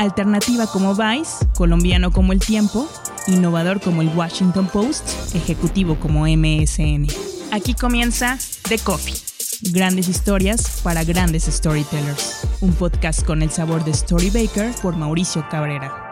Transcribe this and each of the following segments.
Alternativa como Vice, colombiano como El Tiempo, innovador como el Washington Post, ejecutivo como MSN. Aquí comienza The Coffee. Grandes historias para grandes storytellers. Un podcast con el sabor de Story Baker por Mauricio Cabrera.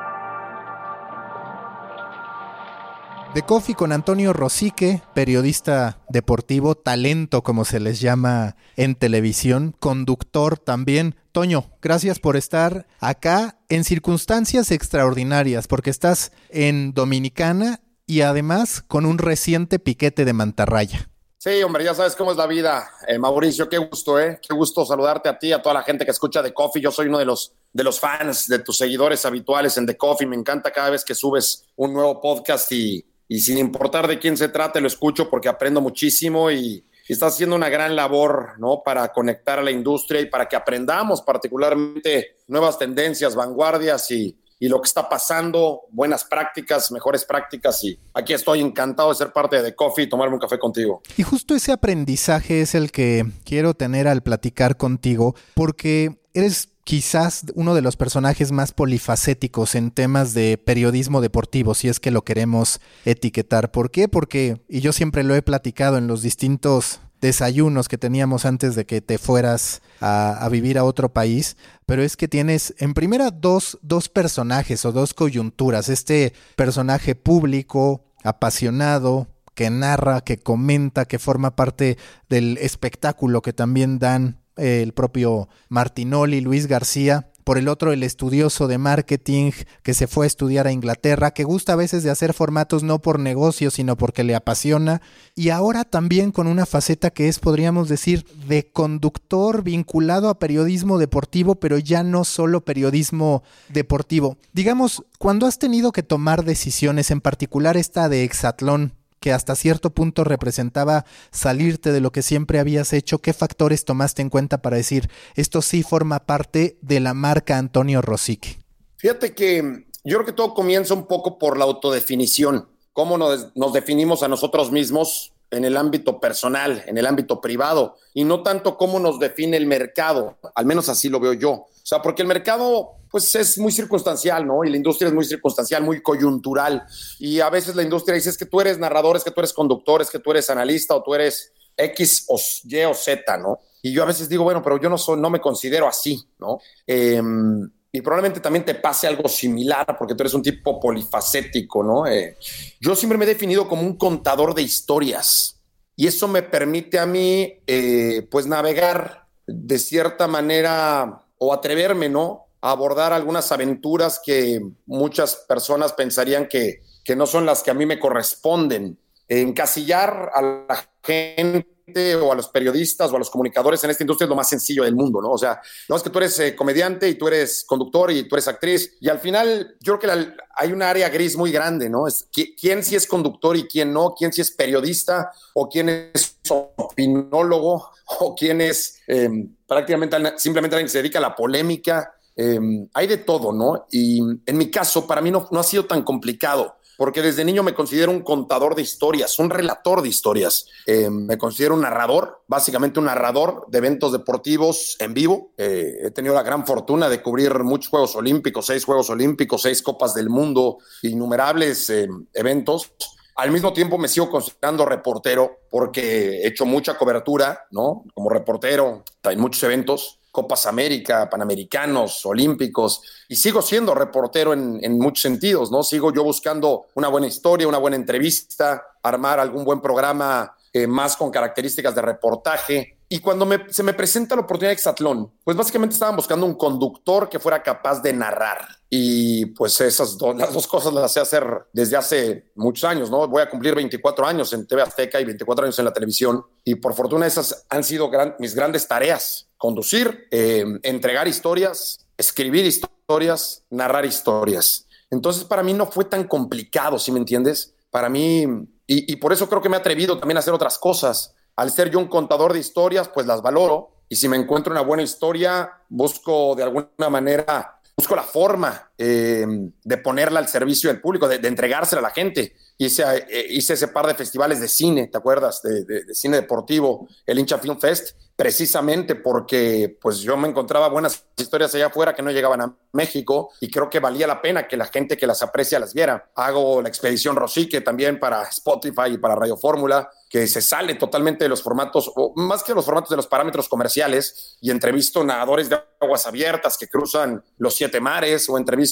De Coffee con Antonio Rosique, periodista deportivo, talento como se les llama en televisión, conductor también. Toño, gracias por estar acá en circunstancias extraordinarias, porque estás en Dominicana y además con un reciente piquete de mantarraya. Sí, hombre, ya sabes cómo es la vida, eh, Mauricio, qué gusto, ¿eh? Qué gusto saludarte a ti, a toda la gente que escucha The Coffee. Yo soy uno de los, de los fans, de tus seguidores habituales en The Coffee. Me encanta cada vez que subes un nuevo podcast y, y sin importar de quién se trate, lo escucho porque aprendo muchísimo y, estás haciendo una gran labor, ¿no? Para conectar a la industria y para que aprendamos particularmente nuevas tendencias, vanguardias y, y lo que está pasando, buenas prácticas, mejores prácticas y aquí estoy encantado de ser parte de Coffee y tomarme un café contigo. Y justo ese aprendizaje es el que quiero tener al platicar contigo porque eres quizás uno de los personajes más polifacéticos en temas de periodismo deportivo, si es que lo queremos etiquetar. ¿Por qué? Porque, y yo siempre lo he platicado en los distintos desayunos que teníamos antes de que te fueras a, vivir a otro país, pero es que tienes en primera dos, dos personajes o dos coyunturas. Este personaje público, apasionado, que narra, que comenta, que forma parte del espectáculo que también dan el propio Martinoli, Luis García, por el otro el estudioso de marketing que se fue a estudiar a Inglaterra, que gusta a veces de hacer formatos no por negocio, sino porque le apasiona, y ahora también con una faceta que es, podríamos decir, de conductor vinculado a periodismo deportivo, pero ya no solo periodismo deportivo. Digamos, cuando has tenido que tomar decisiones, en particular esta de Exatlón, que hasta cierto punto representaba salirte de lo que siempre habías hecho, ¿qué factores tomaste en cuenta para decir esto sí forma parte de la marca Antonio Rosique? Fíjate que yo creo que todo comienza un poco por la autodefinición, cómo nos, nos definimos a nosotros mismos en el ámbito personal, en el ámbito privado, y no tanto cómo nos define el mercado, al menos así lo veo yo. O sea, porque el mercado pues es muy circunstancial, ¿no? Y la industria es muy circunstancial, muy coyuntural. Y a veces la industria dice es que tú eres narrador, es que tú eres conductor, es que tú eres analista o tú eres X o Y o Z, ¿no? Y yo a veces digo, bueno, pero yo no, soy, no me considero así, ¿no? Em, y probablemente también te pase algo similar porque tú eres un tipo polifacético, ¿no? Eh, yo siempre me he definido como un contador de historias y eso me permite a mí, eh, pues, navegar de cierta manera o atreverme, ¿no? Abordar algunas aventuras que muchas personas pensarían que, que no son las que a mí me corresponden. Encasillar a la gente o a los periodistas o a los comunicadores en esta industria es lo más sencillo del mundo, ¿no? O sea, no es que tú eres eh, comediante y tú eres conductor y tú eres actriz y al final yo creo que hay un área gris muy grande, ¿no? Es quién sí es conductor y quién no, quién sí es periodista o quién es opinólogo o quién es em, prácticamente simplemente alguien que se dedica a la polémica. Em, hay de todo, ¿no? Y en mi caso, para mí no, no ha sido tan complicado porque desde niño me considero un contador de historias, un relator de historias. Eh, me considero un narrador, básicamente un narrador de eventos deportivos en vivo. Eh, he tenido la gran fortuna de cubrir muchos Juegos Olímpicos, seis Juegos Olímpicos, seis Copas del Mundo, innumerables eh, eventos. Al mismo tiempo me sigo considerando reportero porque he hecho mucha cobertura, ¿no? Como reportero en muchos eventos. Copas América, Panamericanos, Olímpicos, y sigo siendo reportero en, muchos sentidos, ¿no? Sigo yo buscando una buena historia, una buena entrevista, armar algún buen programa eh, más con características de reportaje. Y cuando se me presenta la oportunidad de Exatlón, pues básicamente estaban buscando un conductor que fuera capaz de narrar. Y pues esas dos, cosas las sé hacer desde hace muchos años, ¿no? Voy a cumplir 24 años en TV Azteca y 24 años en la televisión. Y por fortuna esas han sido mis grandes tareas. Conducir, eh, entregar historias, escribir historias, narrar historias. Entonces para mí no fue tan complicado, ¿sí me entiendes? Para mí y, por eso creo que me he atrevido también a hacer otras cosas. Al ser yo un contador de historias, pues las valoro. Y si me encuentro una buena historia, busco de alguna manera, busco la forma eh, de ponerla al servicio del público, de, de entregársela a la gente. Hice, eh, hice, ese par de festivales de cine, ¿te acuerdas? De, de, de, cine deportivo, el Hincha Film Fest, precisamente porque pues yo me encontraba buenas historias allá afuera que no llegaban a México y creo que valía la pena que la gente que las aprecia las viera. Hago la expedición Rosique también para Spotify y para Radio Fórmula, que se sale totalmente de los formatos, o más que los formatos de los parámetros comerciales, y entrevisto nadadores de aguas abiertas que cruzan los siete mares, o entrevisto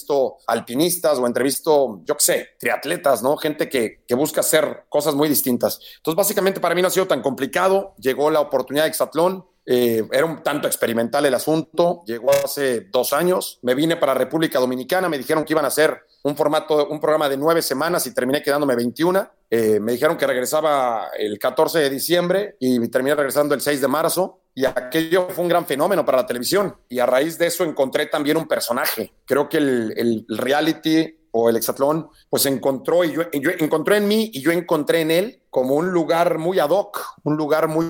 alpinistas, o entrevisto, yo qué sé, triatletas, ¿no? Gente que, que busca hacer cosas muy distintas. Entonces, básicamente para mí no ha sido tan complicado. Llegó la oportunidad de Exatlón, eh, era un tanto experimental el asunto, llegó hace dos años, me vine para República Dominicana, me dijeron que iban a hacer un formato, un programa de nueve semanas y terminé quedándome 21. Eh, me dijeron que regresaba el 14 de diciembre y terminé regresando el 6 de marzo. Y aquello fue un gran fenómeno para la televisión. Y a raíz de eso encontré también un personaje. Creo que el, reality o el hexatlón, pues encontró y yo, yo, encontró en mí y yo encontré en él como un lugar muy ad hoc, un lugar muy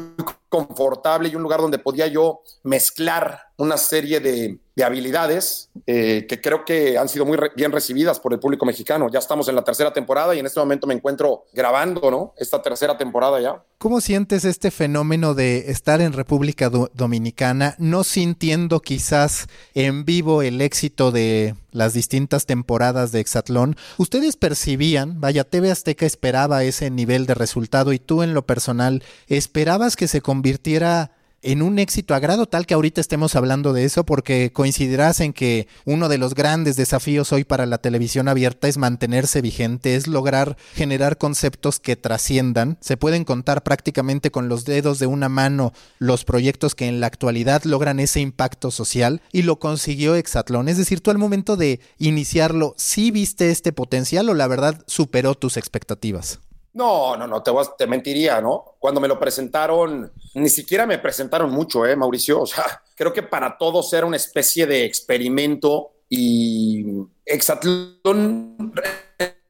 confortable y un lugar donde podía yo mezclar una serie de, de habilidades eh, que creo que han sido muy re bien recibidas por el público mexicano. Ya estamos en la tercera temporada y en este momento me encuentro grabando, ¿no? Esta tercera temporada ya. ¿Cómo sientes este fenómeno de estar en República Do Dominicana, no sintiendo quizás en vivo el éxito de las distintas temporadas de Exatlón? ¿Ustedes percibían, vaya, TV Azteca esperaba ese nivel de y tú en lo personal, esperabas que se convirtiera en un éxito a grado tal que ahorita estemos hablando de eso porque coincidirás en que uno de los grandes desafíos hoy para la televisión abierta es mantenerse vigente, es lograr generar conceptos que trasciendan. Se pueden contar prácticamente con los dedos de una mano los proyectos que en la actualidad logran ese impacto social y lo consiguió Exatlón. Es decir, tú al momento de iniciarlo, ¿sí viste este potencial o la verdad superó tus expectativas? No, no, no, te, te, mentiría, ¿no? Cuando me lo presentaron, ni siquiera me presentaron mucho, ¿eh, Mauricio? O sea, creo que para todos era una especie de experimento y Exatlón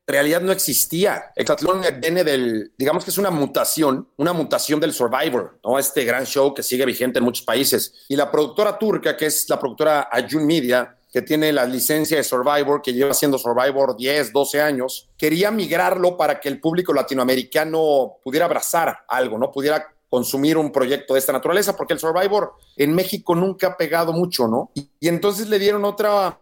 en realidad no existía. Exatlón viene del, digamos que es una mutación, una mutación del Survivor, ¿no? Este gran show que sigue vigente en muchos países. Y la productora turca, que es la productora Ayun Media, que tiene la licencia de Survivor, que lleva haciendo Survivor 10, 12 años, quería migrarlo para que el público latinoamericano pudiera abrazar algo, ¿no? Pudiera consumir un proyecto de esta naturaleza, porque el Survivor en México nunca ha pegado mucho, ¿no? Y, entonces le dieron otra,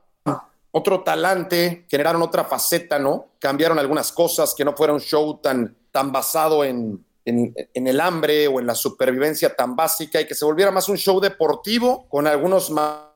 otro talante, generaron otra faceta, ¿no? Cambiaron algunas cosas, que no fuera un show tan, tan basado en, en, en, el hambre o en la supervivencia tan básica y que se volviera más un show deportivo con algunos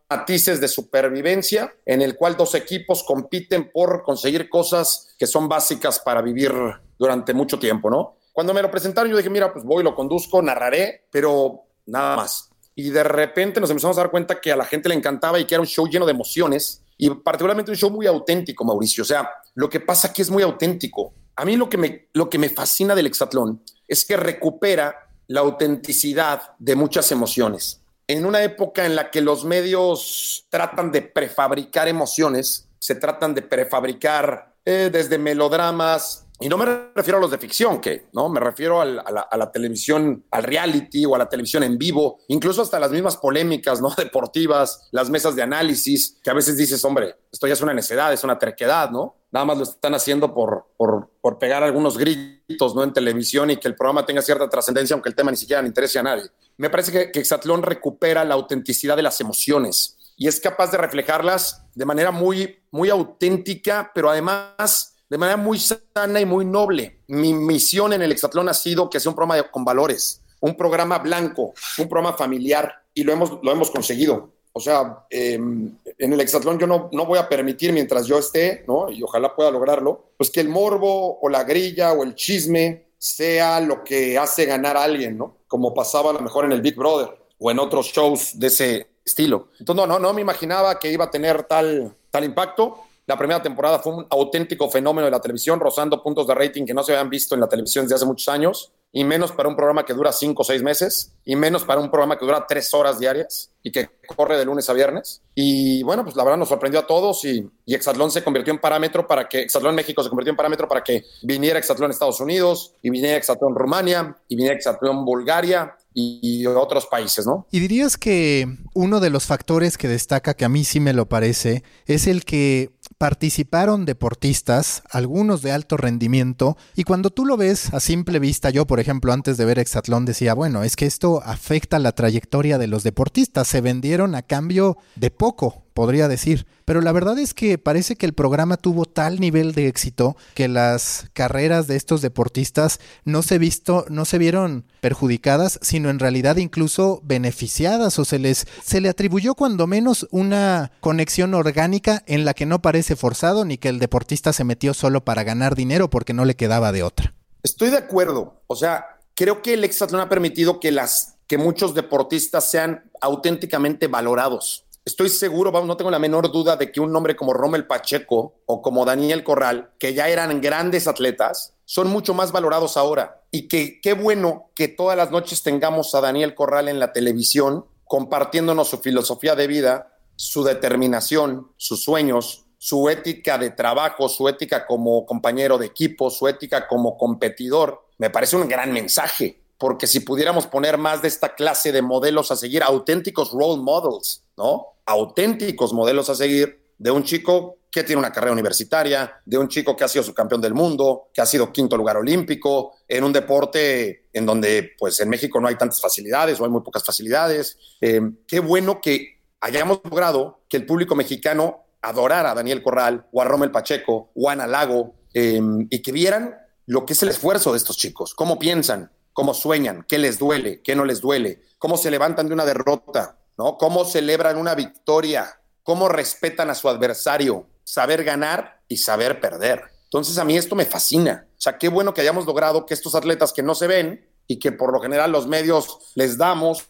matices de supervivencia en el cual dos equipos compiten por conseguir cosas que son básicas para vivir durante mucho tiempo, ¿no? Cuando me lo presentaron yo dije, mira, pues voy, lo conduzco, narraré, pero nada más. Y de repente nos empezamos a dar cuenta que a la gente le encantaba y que era un show lleno de emociones y particularmente un show muy auténtico, Mauricio. O sea, lo que pasa aquí es muy auténtico. A mí lo que me, lo que me fascina del hexatlón es que recupera la autenticidad de muchas emociones en una época en la que los medios tratan de prefabricar emociones, se tratan de prefabricar eh, desde melodramas, y no me refiero a los de ficción, que no me refiero a, la, a, televisión, al reality o a la televisión en vivo, incluso hasta las mismas polémicas no deportivas, las mesas de análisis, que a veces dices, hombre, esto ya es una necedad, es una terquedad, ¿no? Nada más lo están haciendo por, por, por pegar algunos gritos ¿no? en televisión y que el programa tenga cierta trascendencia, aunque el tema ni siquiera le interese a nadie. Me parece que, que Exatlón recupera la autenticidad de las emociones y es capaz de reflejarlas de manera muy, muy auténtica, pero además de manera muy sana y muy noble. Mi misión en el Hexatlón ha sido que sea un programa con valores, un programa blanco, un programa familiar, y lo hemos, lo hemos conseguido. O sea, eh, en el Hexatlón yo no, no voy a permitir mientras yo esté, ¿no? Y ojalá pueda lograrlo, pues que el morbo o la grilla o el chisme sea lo que hace ganar a alguien, ¿no? Como pasaba a lo mejor en el Big Brother o en otros shows de ese estilo. Entonces, no, no, no me imaginaba que iba a tener tal, tal impacto. La primera temporada fue un auténtico fenómeno de la televisión, rozando puntos de rating que no se habían visto en la televisión desde hace muchos años, y menos para un programa que dura cinco o seis meses, y menos para un programa que dura tres horas diarias y que corre de lunes a viernes. Y bueno, pues la verdad nos sorprendió a todos y, y Exatlón se convirtió en parámetro para que, Exatlón México se convirtió en parámetro para que viniera Exatlón Estados Unidos, y viniera Exatlón Rumania, y viniera Exatlón Bulgaria, y otros países, ¿no? Y dirías que uno de los factores que destaca, que a mí sí me lo parece, es el que participaron deportistas, algunos de alto rendimiento, y cuando tú lo ves a simple vista, yo por ejemplo antes de ver Exatlón decía, bueno, es que esto afecta la trayectoria de los deportistas, se vendieron a cambio de poco, podría decir. Pero la verdad es que parece que el programa tuvo tal nivel de éxito que las carreras de estos deportistas no se visto, no se vieron perjudicadas, sino en realidad incluso beneficiadas o se les se le atribuyó cuando menos una conexión orgánica en la que no parece forzado ni que el deportista se metió solo para ganar dinero porque no le quedaba de otra. Estoy de acuerdo, o sea, creo que el exatlón ha permitido que las que muchos deportistas sean auténticamente valorados estoy seguro, vamos, no tengo la menor duda de que un nombre como Rommel Pacheco o como Daniel Corral, que ya eran grandes atletas, son mucho más valorados ahora. Y que qué bueno que todas las noches tengamos a Daniel Corral en la televisión compartiéndonos su filosofía de vida, su determinación, sus sueños, su ética de trabajo, su ética como compañero de equipo, su ética como competidor. Me parece un gran mensaje porque si pudiéramos poner más de esta clase de modelos a seguir, auténticos role models, ¿no? Auténticos modelos a seguir de un chico que tiene una carrera universitaria, de un chico que ha sido subcampeón del mundo, que ha sido quinto lugar olímpico, en un deporte en donde, pues, en México no hay tantas facilidades o hay muy pocas facilidades. Eh, qué bueno que hayamos logrado que el público mexicano adorara a Daniel Corral o a Rommel Pacheco o a Ana Lago eh, y que vieran lo que es el esfuerzo de estos chicos, cómo piensan, cómo sueñan, qué les duele, qué no les duele, cómo se levantan de una derrota, ¿no? Cómo celebran una victoria, cómo respetan a su adversario, saber ganar y saber perder. Entonces a mí esto me fascina. O sea, qué bueno que hayamos logrado que estos atletas que no se ven y que por lo general los medios les damos,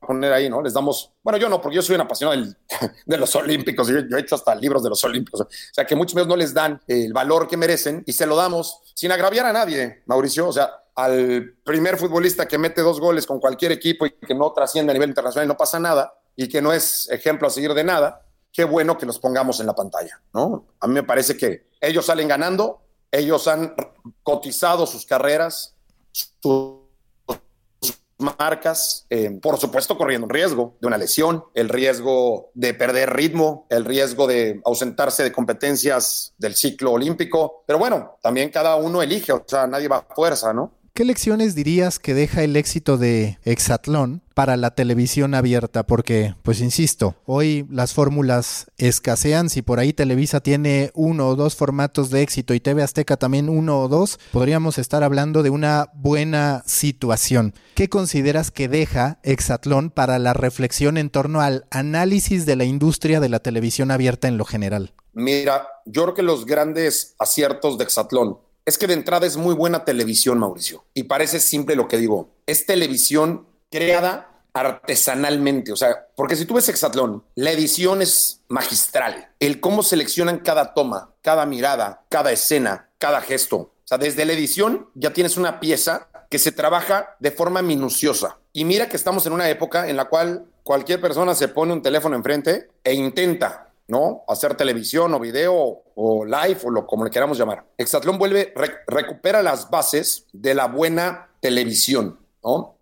poner ahí, ¿no? Les damos, bueno, yo no, porque yo soy un apasionado de los olímpicos, yo, yo, he hecho hasta libros de los olímpicos, o sea, que muchos medios no les dan el valor que merecen y se lo damos sin agraviar a nadie, Mauricio, o sea, al primer futbolista que mete dos goles con cualquier equipo y que no trasciende a nivel internacional y no pasa nada y que no es ejemplo a seguir de nada, qué bueno que los pongamos en la pantalla, ¿no? A mí me parece que ellos salen ganando, ellos han cotizado sus carreras, su marcas, eh, por supuesto corriendo un riesgo de una lesión, el riesgo de perder ritmo, el riesgo de ausentarse de competencias del ciclo olímpico, pero bueno, también cada uno elige, o sea, nadie va a fuerza, ¿no? ¿Qué lecciones dirías que deja el éxito de Exatlón para la televisión abierta? Porque, pues insisto, hoy las fórmulas escasean. Si por ahí Televisa tiene uno o dos formatos de éxito y TV Azteca también uno o dos, podríamos estar hablando de una buena situación. ¿Qué consideras que deja Exatlón para la reflexión en torno al análisis de la industria de la televisión abierta en lo general? Mira, yo creo que los grandes aciertos de Exatlón es que de entrada es muy buena televisión, Mauricio. Y parece simple lo que digo. Es televisión creada artesanalmente. O sea, porque si tú ves Exatlón, la edición es magistral. El cómo seleccionan cada toma, cada mirada, cada escena, cada gesto. O sea, desde la edición ya tienes una pieza que se trabaja de forma minuciosa. Y mira que estamos en una época en la cual cualquier persona se pone un teléfono enfrente e intenta ¿no? Hacer televisión o video o live o lo como le queramos llamar. Exatlón vuelve, recupera las bases de la buena televisión.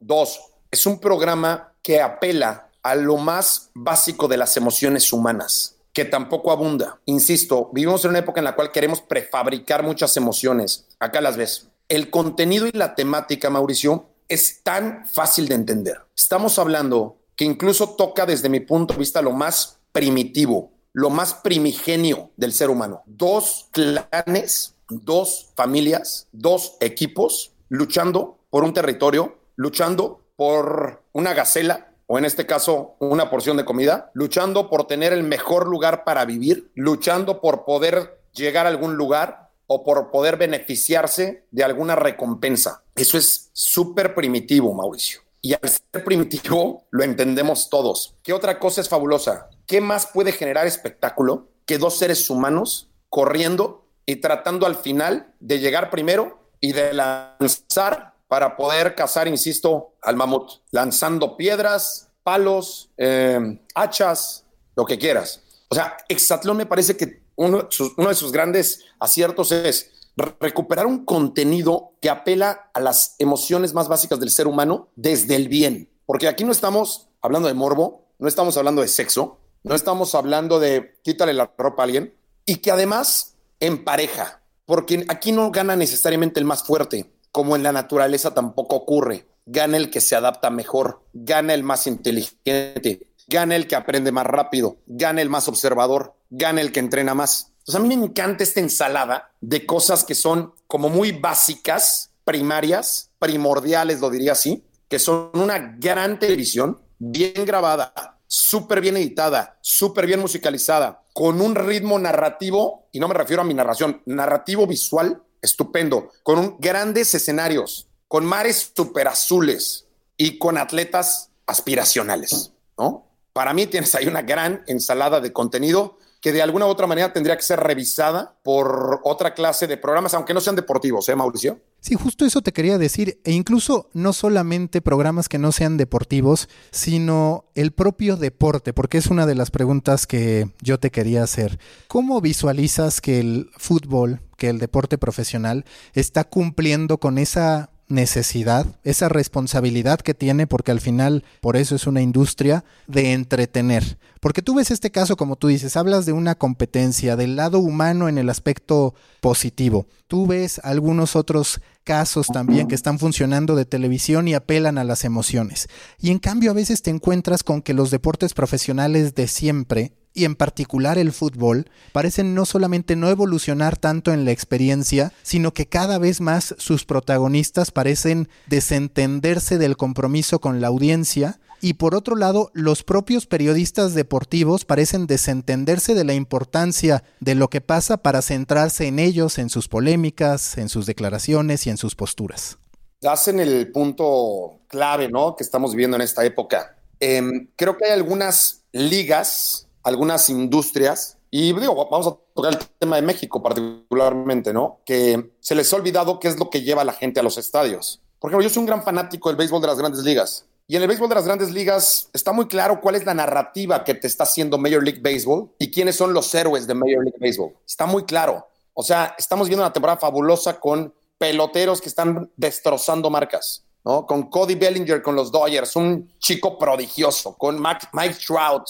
Dos, es un programa que apela a lo más básico de las emociones humanas, que tampoco abunda. Insisto, vivimos en una época en la cual queremos prefabricar muchas emociones. Acá las ves. El contenido y la temática, Mauricio, es tan fácil de entender. Estamos hablando que incluso toca desde mi punto de vista lo más primitivo, lo más primigenio del ser humano. Dos clanes, dos familias, dos equipos luchando por un territorio, luchando por una gacela o en este caso una porción de comida, luchando por tener el mejor lugar para vivir, luchando por poder llegar a algún lugar o por poder beneficiarse de alguna recompensa. Eso es súper primitivo, Mauricio. Y al ser primitivo, lo entendemos todos. ¿Qué otra cosa es fabulosa? ¿Qué más puede generar espectáculo que dos seres humanos corriendo y tratando al final de llegar primero y de lanzar para poder cazar, insisto, al mamut, lanzando piedras, palos, eh, hachas, lo que quieras. O sea, Exatlón me parece que uno, uno de sus grandes aciertos es recuperar un contenido que apela a las emociones más básicas del ser humano desde el bien. Porque aquí no estamos hablando de morbo, no estamos hablando de sexo, No estamos hablando de quítale la ropa a alguien y que además en pareja, porque aquí no gana necesariamente el más fuerte, como en la naturaleza tampoco ocurre. Gana el que se adapta mejor, gana el más inteligente, gana el que aprende más rápido, gana el más observador, gana el que entrena más. Entonces a mí me encanta esta ensalada de cosas que son como muy básicas, primarias, primordiales, lo diría así, que son una gran televisión, bien grabada, súper bien editada, súper bien musicalizada, con un ritmo narrativo, y no me refiero a mi narración, narrativo visual, estupendo, con grandes escenarios, con mares súper azules y con atletas aspiracionales, ¿no? Para mí tienes ahí una gran ensalada de contenido que de alguna u otra manera tendría que ser revisada por otra clase de programas, aunque no sean deportivos, ¿eh, Mauricio? Sí, justo eso te quería decir, e incluso no solamente programas que no sean deportivos, sino el propio deporte, porque es una de las preguntas que yo te quería hacer. ¿Cómo visualizas que el fútbol, que el deporte profesional está cumpliendo con esa necesidad, esa responsabilidad que tiene, porque al final por eso es una industria, de entretener. Porque tú ves este caso, como tú dices, hablas de una competencia, del lado humano en el aspecto positivo. Tú ves algunos otros casos también que están funcionando de televisión y apelan a las emociones. Y en cambio a veces te encuentras con que los deportes profesionales de siempre y en particular el fútbol, parecen no solamente no evolucionar tanto en la experiencia, sino que cada vez más sus protagonistas parecen desentenderse del compromiso con la audiencia y por otro lado, los propios periodistas deportivos parecen desentenderse de la importancia de lo que pasa para centrarse en ellos, en sus polémicas, en sus declaraciones y en sus posturas. Hacen el punto clave, ¿no? Que estamos viviendo en esta época. Em, creo que hay algunas ligas algunas industrias, y digo, vamos a tocar el tema de México particularmente, ¿no? Que se les ha olvidado qué es lo que lleva a la gente a los estadios. Por ejemplo, yo soy un gran fanático del béisbol de las grandes ligas. Y en el béisbol de las grandes ligas está muy claro cuál es la narrativa que te está haciendo Major League Baseball y quiénes son los héroes de Major League Baseball. Está muy claro. O sea, estamos viendo una temporada fabulosa con peloteros que están destrozando marcas. ¿no? Con Cody Bellinger con los Dodgers, un chico prodigioso, con Mike Trout,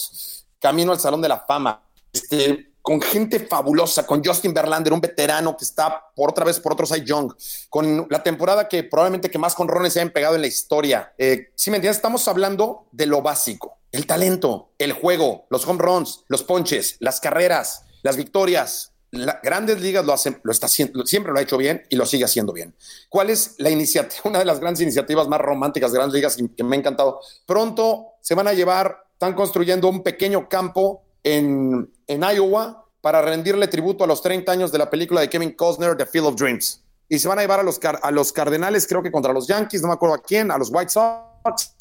camino al Salón de la Fama, este, con gente fabulosa, con Justin Verlander, un veterano que está por otra vez por otro Cy Young, con la temporada que probablemente que más conrones se hayan pegado en la historia. Eh, si me entiendes, estamos hablando de lo básico, el talento, el juego, los home runs, los ponches, las carreras, las victorias. Las grandes ligas lo hacen, lo está haciendo, siempre lo ha hecho bien y lo sigue haciendo bien. ¿Cuál es la iniciativa? Una de las grandes iniciativas más románticas de grandes ligas que me ha encantado. Pronto se van a llevar están construyendo un pequeño campo en, en Iowa para rendirle tributo a los 30 años de la película de Kevin Costner, The Field of Dreams. Y se van a llevar a los, a los Cardenales, creo que contra los Yankees, no me acuerdo a quién, a los White Sox,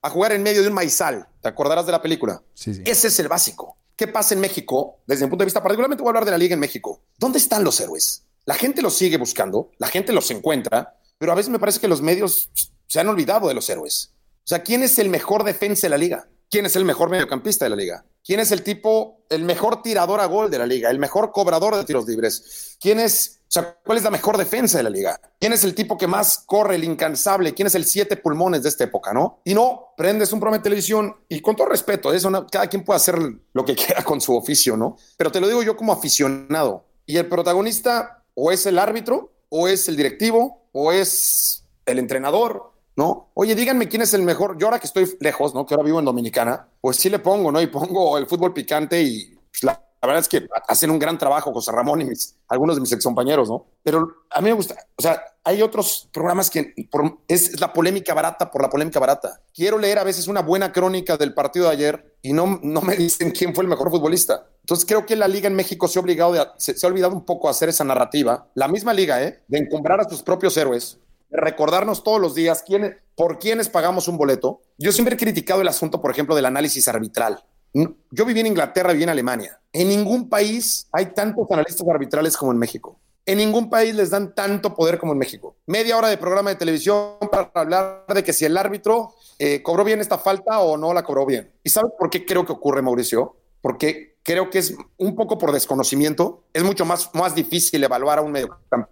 a jugar en medio de un maizal. ¿Te acordarás de la película? Sí, sí. Ese es el básico. ¿Qué pasa en México? Desde mi punto de vista, particularmente voy a hablar de la liga en México. ¿Dónde están los héroes? La gente los sigue buscando, la gente los encuentra, pero a veces me parece que los medios se han olvidado de los héroes. O sea, ¿quién es el mejor defensa de la liga? ¿Quién es el mejor mediocampista de la liga? ¿Quién es el tipo, el mejor tirador a gol de la liga? ¿El mejor cobrador de tiros libres? ¿Quién es, o sea, cuál es la mejor defensa de la liga? ¿Quién es el tipo que más corre, el incansable? ¿Quién es el siete pulmones de esta época, no? Y no, prendes un programa de televisión y con todo respeto, eso cada quien puede hacer lo que quiera con su oficio, ¿no? Pero te lo digo yo como aficionado. Y el protagonista o es el árbitro, o es el directivo, o es el entrenador, ¿no? Oye, díganme quién es el mejor. Yo ahora que estoy lejos, ¿no? Que ahora vivo en Dominicana, pues sí le pongo, ¿no? Y pongo el fútbol picante y pues, la, verdad es que hacen un gran trabajo José Ramón y mis, algunos de mis excompañeros, ¿no? Pero a mí me gusta, o sea, hay otros programas que es la polémica barata por la polémica barata. Quiero leer a veces una buena crónica del partido de ayer y no, no me dicen quién fue el mejor futbolista. Entonces creo que la liga en México se ha, obligado se, ha olvidado un poco a hacer esa narrativa, la misma liga, ¿eh? De encumbrar a sus propios héroes recordarnos todos los días quién, por quiénes pagamos un boleto. Yo siempre he criticado el asunto, por ejemplo, del análisis arbitral. Yo viví en Inglaterra, viví en Alemania. En ningún país hay tantos analistas arbitrales como en México. En ningún país les dan tanto poder como en México. Media hora de programa de televisión para hablar de que si el árbitro eh, cobró bien esta falta o no la cobró bien. ¿Y sabes por qué creo que ocurre, Mauricio? Porque creo que es un poco por desconocimiento. Es mucho más, más difícil evaluar a un mediocampista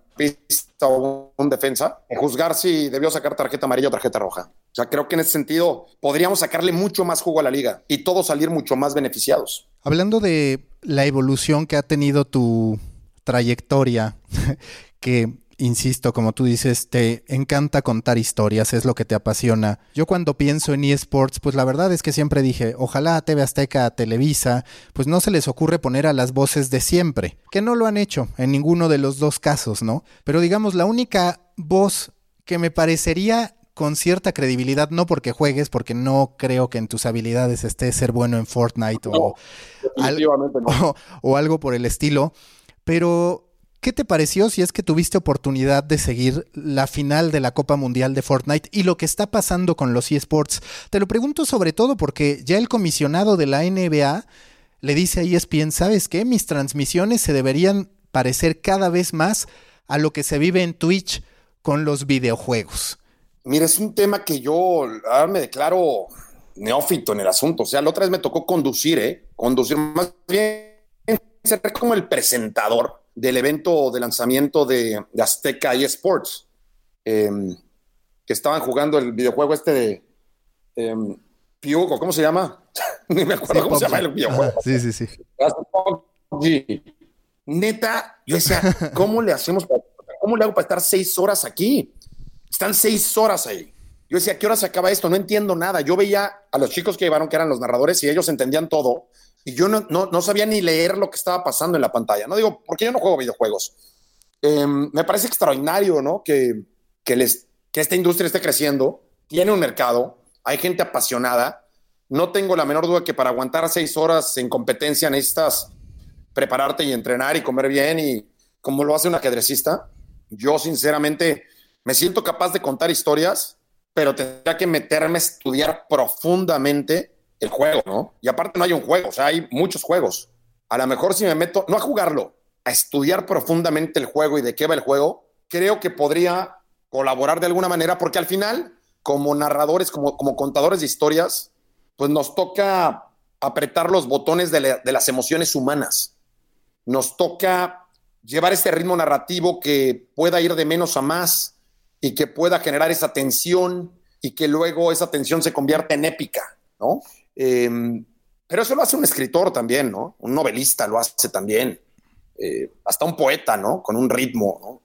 o un defensa, juzgar si debió sacar tarjeta amarilla o tarjeta roja. O sea, creo que en ese sentido podríamos sacarle mucho más jugo a la liga y todos salir mucho más beneficiados. Hablando de la evolución que ha tenido tu trayectoria, que insisto, como tú dices, te encanta contar historias, es lo que te apasiona. Yo cuando pienso en eSports, pues la verdad es que siempre dije, ojalá a TV Azteca, Televisa, pues no se les ocurre poner a las voces de siempre, que no lo han hecho en ninguno de los dos casos, ¿no? Pero digamos, la única voz que me parecería con cierta credibilidad, no porque juegues, porque no creo que en tus habilidades esté ser bueno en Fortnite o, o algo por el estilo, pero ¿Qué te pareció si es que tuviste oportunidad de seguir la final de la Copa Mundial de Fortnite y lo que está pasando con los eSports? Te lo pregunto sobre todo porque ya el comisionado de la NBA le dice a ESPN, ¿sabes qué? Mis transmisiones se deberían parecer cada vez más a lo que se vive en Twitch con los videojuegos. Mira, es un tema que yo ahora me declaro neófito en el asunto. O sea, la otra vez me tocó conducir, ¿eh? Conducir más bien ser como el presentador del evento de lanzamiento de, Azteca eSports, em, que estaban jugando el videojuego este de eh, ¿cómo se llama? Ni me acuerdo cómo se llama el videojuego. sí, sí, sí. Neta, yo decía, ¿cómo le hacemos cómo le hago para estar seis horas aquí? Están seis horas ahí. Yo decía, ¿qué hora se acaba esto? No entiendo nada. Yo veía a los chicos que llevaron, que eran los narradores, y ellos entendían todo y yo no, no, sabía ni leer lo que estaba pasando en la pantalla. No digo, porque yo no juego videojuegos. Em, me parece extraordinario, ¿no? Que, que, les, que esta industria esté creciendo, tiene un mercado, hay gente apasionada. No tengo la menor duda que para aguantar seis horas en competencia necesitas prepararte y entrenar y comer bien y como lo hace un ajedrecista. Yo sinceramente me siento capaz de contar historias, pero tendría que meterme a estudiar profundamente el juego, ¿no? Y aparte no hay un juego, o sea, hay muchos juegos. A lo mejor si me meto, no a jugarlo, a estudiar profundamente el juego y de qué va el juego, creo que podría colaborar de alguna manera, porque al final, como narradores, como, como contadores de historias, pues nos toca apretar los botones de, de las emociones humanas. Nos toca llevar ese ritmo narrativo que pueda ir de menos a más y que pueda generar esa tensión y que luego esa tensión se convierta en épica, ¿no? Em, pero eso lo hace un escritor también, ¿no? Un novelista lo hace también. Eh, hasta un poeta, ¿no? Con un ritmo, ¿no?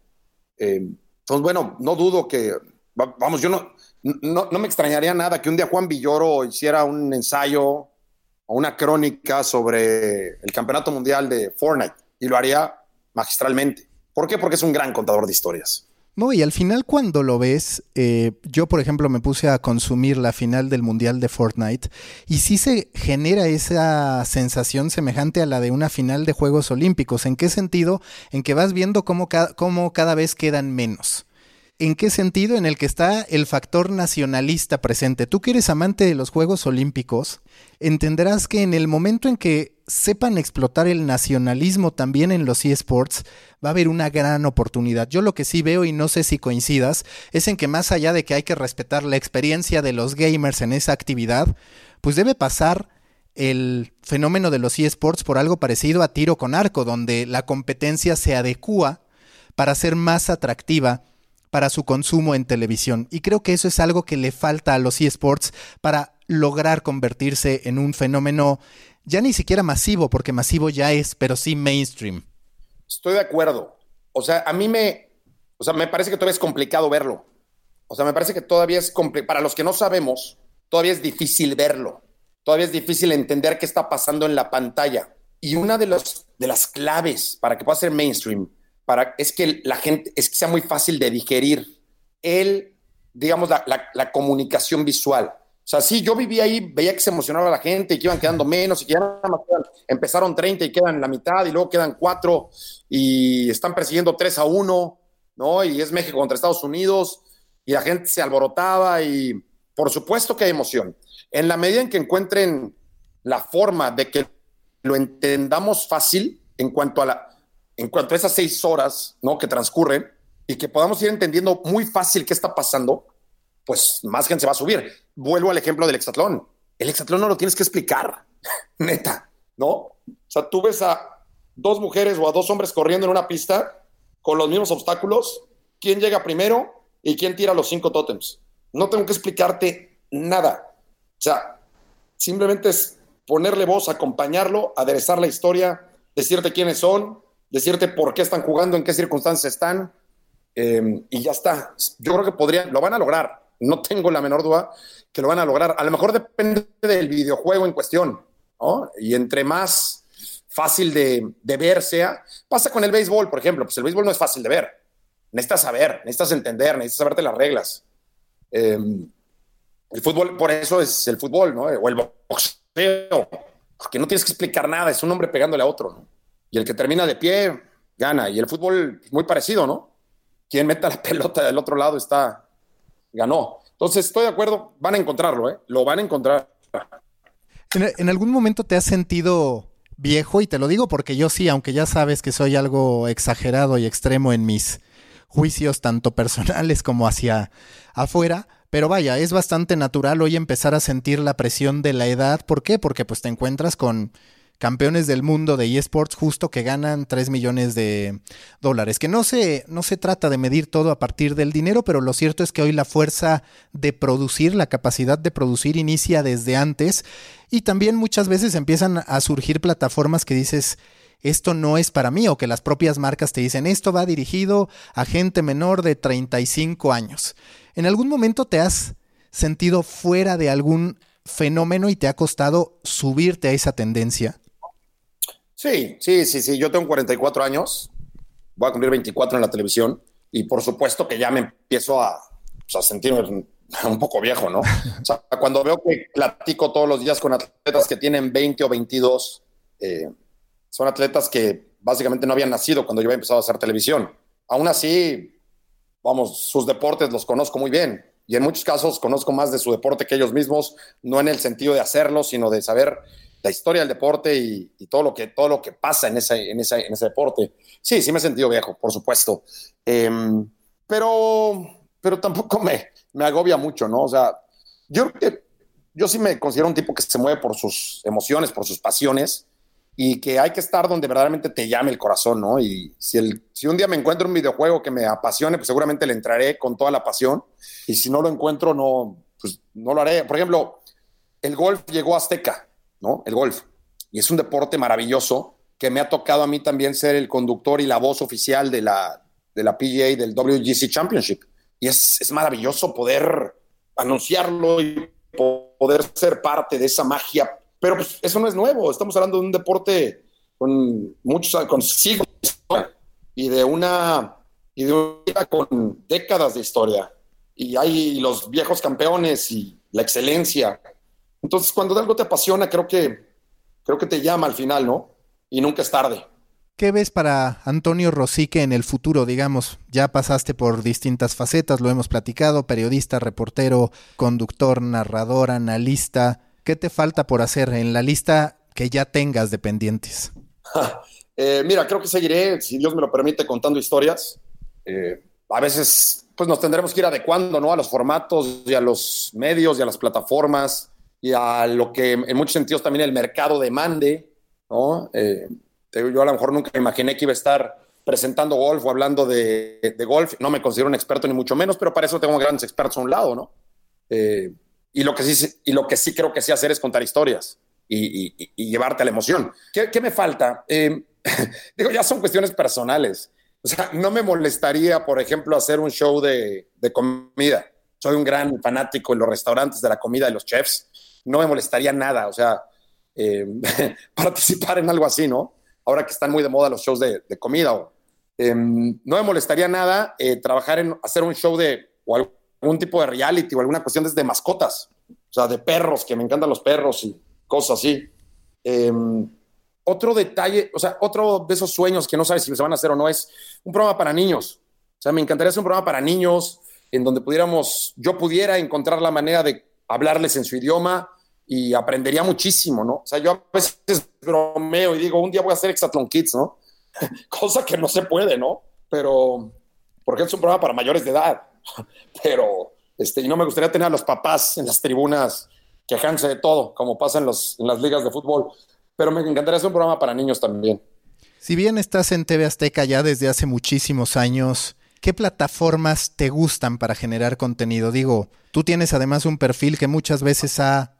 Em, entonces, bueno, no dudo que, vamos, yo no, no, no, me extrañaría nada que un día Juan Villoro hiciera un ensayo o una crónica sobre el campeonato mundial de Fortnite y lo haría magistralmente. ¿Por qué? Porque es un gran contador de historias. No, y al final cuando lo ves, eh, yo por ejemplo me puse a consumir la final del Mundial de Fortnite y sí se genera esa sensación semejante a la de una final de Juegos Olímpicos. ¿En qué sentido? En que vas viendo cómo, cómo cada vez quedan menos. ¿En qué sentido? En el que está el factor nacionalista presente. Tú que eres amante de los Juegos Olímpicos, entenderás que en el momento en que sepan explotar el nacionalismo también en los eSports, va a haber una gran oportunidad. Yo lo que sí veo, y no sé si coincidas, es en que más allá de que hay que respetar la experiencia de los gamers en esa actividad, pues debe pasar el fenómeno de los eSports por algo parecido a tiro con arco, donde la competencia se adecúa para ser más atractiva para su consumo en televisión. Y creo que eso es algo que le falta a los eSports para lograr convertirse en un fenómeno ya ni siquiera masivo, porque masivo ya es, pero sí mainstream. Estoy de acuerdo. O sea, a mí me, o sea, me parece que todavía es complicado verlo. O sea, me parece que todavía es complicado. Para los que no sabemos, todavía es difícil verlo. Todavía es difícil entender qué está pasando en la pantalla. Y una de, los, de las claves para que pueda ser mainstream es que la gente, es que sea muy fácil de digerir el, digamos, la, comunicación visual. O sea, sí, yo vivía ahí, veía que se emocionaba la gente y que iban quedando menos y que ya más empezaron 30 y quedan la mitad y luego quedan 4 y están persiguiendo 3 a 1, ¿no? Y es México contra Estados Unidos y la gente se alborotaba y por supuesto que hay emoción. En la medida en que encuentren la forma de que lo entendamos fácil en cuanto a la, en cuanto a esas seis horas ¿no? que transcurren y que podamos ir entendiendo muy fácil qué está pasando, pues más gente se va a subir. Vuelvo al ejemplo del hexatlón. El hexatlón no lo tienes que explicar, neta, ¿no? O sea, tú ves a dos mujeres o a dos hombres corriendo en una pista con los mismos obstáculos, quién llega primero y quién tira los cinco tótems. no tengo que explicarte nada. O sea, simplemente es ponerle voz, acompañarlo, aderezar la historia, decirte quiénes son, decirte por qué están jugando, en qué circunstancias están, em, y ya está. Yo creo que podrían, lo van a lograr. No tengo la menor duda que lo van a lograr. A lo mejor depende del videojuego en cuestión, ¿no? Y entre más fácil de, ver sea, pasa con el béisbol, por ejemplo, pues el béisbol no es fácil de ver. Necesitas saber, necesitas entender, necesitas saberte las reglas. Em, el fútbol, por eso es el fútbol, ¿no? O el boxeo, porque no tienes que explicar nada, es un hombre pegándole a otro, ¿no? Y el que termina de pie, gana. Y el fútbol, muy parecido, ¿no? Quien meta la pelota del otro lado está, ganó. Entonces, estoy de acuerdo, van a encontrarlo, ¿eh? Lo van a encontrar. ¿En, algún momento te has sentido viejo? Y te lo digo porque yo sí, aunque ya sabes que soy algo exagerado y extremo en mis juicios, tanto personales como hacia afuera. Pero vaya, es bastante natural hoy empezar a sentir la presión de la edad. ¿Por qué? Porque pues te encuentras con campeones del mundo de eSports justo que ganan 3 millones de dólares. Que no se, no se trata de medir todo a partir del dinero, pero lo cierto es que hoy la fuerza de producir, la capacidad de producir inicia desde antes y también muchas veces empiezan a surgir plataformas que dices, esto no es para mí o que las propias marcas te dicen, esto va dirigido a gente menor de 35 años. ¿En algún momento te has sentido fuera de algún fenómeno y te ha costado subirte a esa tendencia? Sí, sí, sí, sí. Yo tengo 44 años, voy a cumplir 24 en la televisión y por supuesto que ya me empiezo a, pues, a sentirme un poco viejo, ¿no? O sea, cuando veo que platico todos los días con atletas que tienen 20 o 22, eh, son atletas que básicamente no habían nacido cuando yo había empezado a hacer televisión. Aún así, vamos, sus deportes los conozco muy bien y en muchos casos conozco más de su deporte que ellos mismos, no en el sentido de hacerlo, sino de saber la historia del deporte y, todo, lo que, todo lo que pasa en ese, en, ese, en ese deporte. Sí, sí me he sentido viejo, por supuesto. Em, pero, pero tampoco me, me agobia mucho, ¿no? O sea, yo que yo sí me considero un tipo que se mueve por sus emociones, por sus pasiones y que hay que estar donde verdaderamente te llame el corazón, ¿no? Y si, el, si un día me encuentro un videojuego que me apasione, pues seguramente le entraré con toda la pasión y si no lo encuentro, no, pues no lo haré. Por ejemplo, el golf llegó a Azteca El golf. Y es un deporte maravilloso que me ha tocado a mí también ser el conductor y la voz oficial de la, de la PGA del WGC Championship. Y es, es maravilloso poder anunciarlo y poder ser parte de esa magia. Pero pues eso no es nuevo. Estamos hablando de un deporte con muchos, con siglos y de una y de una con décadas de historia. Y hay los viejos campeones y la excelencia. Entonces, cuando algo te apasiona, creo que, creo que te llama al final, ¿no? Y nunca es tarde. ¿Qué ves para Antonio Rosique en el futuro? Digamos, ya pasaste por distintas facetas, lo hemos platicado, periodista, reportero, conductor, narrador, analista. ¿Qué te falta por hacer en la lista que ya tengas de pendientes? Eh, mira, creo que seguiré, si Dios me lo permite, contando historias. Eh, a veces, pues nos tendremos que ir adecuando, ¿no? A los formatos y a los medios y a las plataformas y a lo que en muchos sentidos también el mercado demande, ¿no? Eh, yo a lo mejor nunca imaginé que iba a estar presentando golf o hablando de, golf. No me considero un experto ni mucho menos, pero para eso tengo grandes expertos a un lado, ¿no? Eh, y, lo que sí, y lo que sí creo que sí hacer es contar historias y, llevarte a la emoción. ¿Qué, me falta? Eh, digo, ya son cuestiones personales. O sea, no me molestaría, por ejemplo, hacer un show de, de comida. Soy un gran fanático de los restaurantes, de la comida, de los chefs no me molestaría nada, o sea, eh, participar en algo así, ¿no? Ahora que están muy de moda los shows de, comida, em, no me molestaría nada eh, trabajar en hacer un show de o algún tipo de reality o alguna cuestión de mascotas, o sea, de perros, que me encantan los perros y cosas así. Em, otro detalle, o sea, otro de esos sueños que no sabes si se van a hacer o no es un programa para niños. O sea, me encantaría hacer un programa para niños en donde pudiéramos, yo pudiera encontrar la manera de hablarles en su idioma, y aprendería muchísimo, ¿no? O sea, yo a veces bromeo y digo, un día voy a hacer Exatlon Kids, ¿no? Cosa que no se puede, ¿no? Pero, porque es un programa para mayores de edad, pero, este, y no me gustaría tener a los papás en las tribunas quejándose de todo, como pasa en, los, en las ligas de fútbol, pero me encantaría hacer un programa para niños también. Si bien estás en TV Azteca ya desde hace muchísimos años, ¿qué plataformas te gustan para generar contenido? Digo, tú tienes además un perfil que muchas veces ha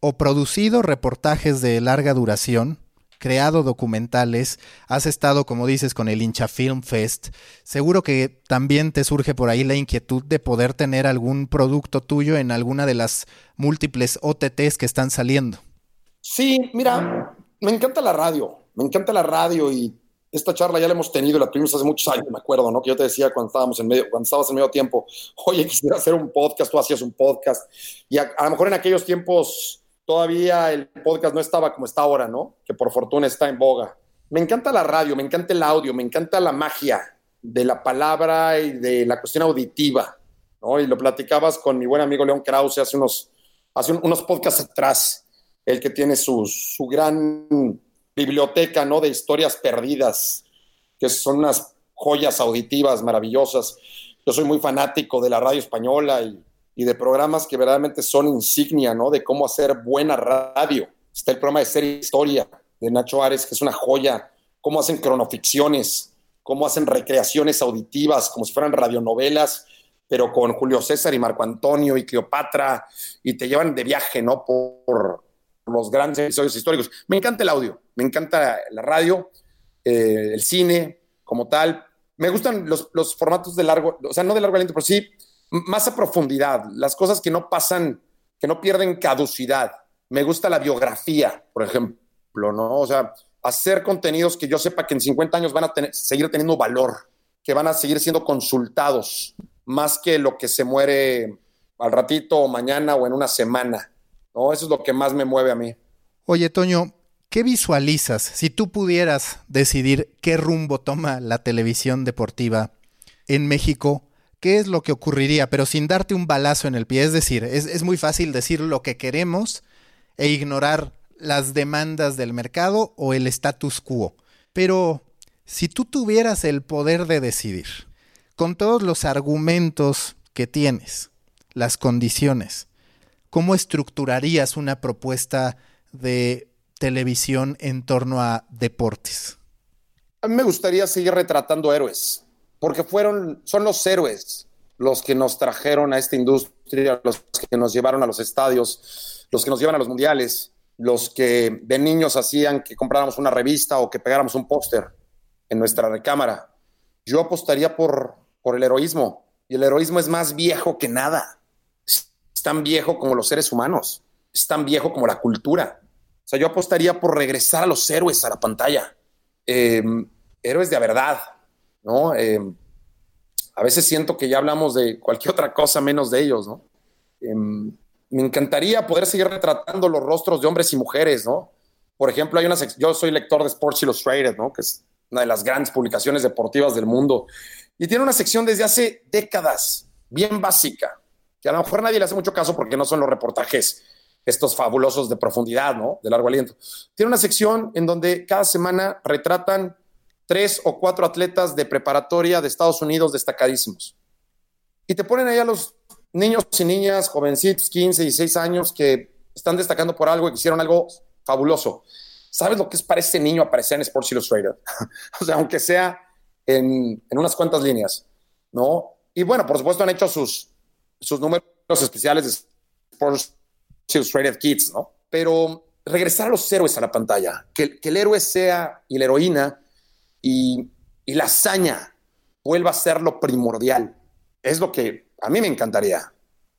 o producido reportajes de larga duración, creado documentales, has estado, como dices, con el Hincha Film Fest. Seguro que también te surge por ahí la inquietud de poder tener algún producto tuyo en alguna de las múltiples OTTs que están saliendo. Sí, mira, me encanta la radio, me encanta la radio y esta charla ya la hemos tenido, la tuvimos hace muchos años, me acuerdo, ¿no? Que yo te decía cuando estábamos en medio, cuando estabas en medio tiempo, oye, quisiera hacer un podcast, tú hacías un podcast. Y a, a lo mejor en aquellos tiempos todavía el podcast no estaba como está ahora, ¿no? Que por fortuna está en boga. Me encanta la radio, me encanta el audio, me encanta la magia de la palabra y de la cuestión auditiva, ¿no? Y lo platicabas con mi buen amigo León Krause hace unos, hace unos podcasts atrás, el que tiene su, su gran biblioteca, ¿no? De historias perdidas, que son unas joyas auditivas maravillosas. Yo soy muy fanático de la radio española y y de programas que verdaderamente son insignia, ¿no? De cómo hacer buena radio. Está el programa de Serie Historia de Nacho Ares, que es una joya. Cómo hacen cronoficciones, cómo hacen recreaciones auditivas, como si fueran radionovelas, pero con Julio César y Marco Antonio y Cleopatra, y te llevan de viaje, ¿no? Por, los grandes episodios históricos. Me encanta el audio, me encanta la radio, eh, el cine como tal. Me gustan los, los formatos de largo, o sea, no de largo aliento, pero sí más a profundidad, las cosas que no pasan, que no pierden caducidad. Me gusta la biografía, por ejemplo, ¿no? O sea, hacer contenidos que yo sepa que en 50 años van a seguir teniendo valor, que van a seguir siendo consultados, más que lo que se muere al ratito o mañana o en una semana. ¿no? Eso es lo que más me mueve a mí. Oye, Toño, ¿qué visualizas si tú pudieras decidir qué rumbo toma la televisión deportiva en México qué es lo que ocurriría, pero sin darte un balazo en el pie. Es decir, es, muy fácil decir lo que queremos e ignorar las demandas del mercado o el status quo. Pero si tú tuvieras el poder de decidir, con todos los argumentos que tienes, las condiciones, ¿cómo estructurarías una propuesta de televisión en torno a deportes? A mí me gustaría seguir retratando héroes porque fueron, son los héroes los que nos trajeron a esta industria, los que nos llevaron a los estadios, los que nos llevan a los mundiales, los que de niños hacían que compráramos una revista o que pegáramos un póster en nuestra recámara. Yo apostaría por, por el heroísmo, y el heroísmo es más viejo que nada. Es tan viejo como los seres humanos, es tan viejo como la cultura. O sea, yo apostaría por regresar a los héroes a la pantalla. Eh, héroes de verdad, ¿no? Em, a veces siento que ya hablamos de cualquier otra cosa menos de ellos, ¿no? Em, me encantaría poder seguir retratando los rostros de hombres y mujeres, ¿no? Por ejemplo, hay una yo soy lector de Sports Illustrated, ¿no? Que es una de las grandes publicaciones deportivas del mundo. Y tiene una sección desde hace décadas, bien básica, que a lo mejor nadie le hace mucho caso porque no son los reportajes estos fabulosos de profundidad, ¿no? De largo aliento. Tiene una sección en donde cada semana retratan tres o cuatro atletas de preparatoria de Estados Unidos destacadísimos. Y te ponen ahí a los niños y niñas, jovencitos, 15, 16 años, que están destacando por algo y que hicieron algo fabuloso. ¿Sabes lo que es para ese niño aparecer en Sports Illustrated? o sea, aunque sea en, en, unas cuantas líneas, ¿no? Y bueno, por supuesto han hecho sus, sus números especiales de Sports Illustrated Kids, ¿no? Pero regresar a los héroes a la pantalla, que el héroe sea y la heroína y, la hazaña vuelva a ser lo primordial. Es lo que a mí me encantaría.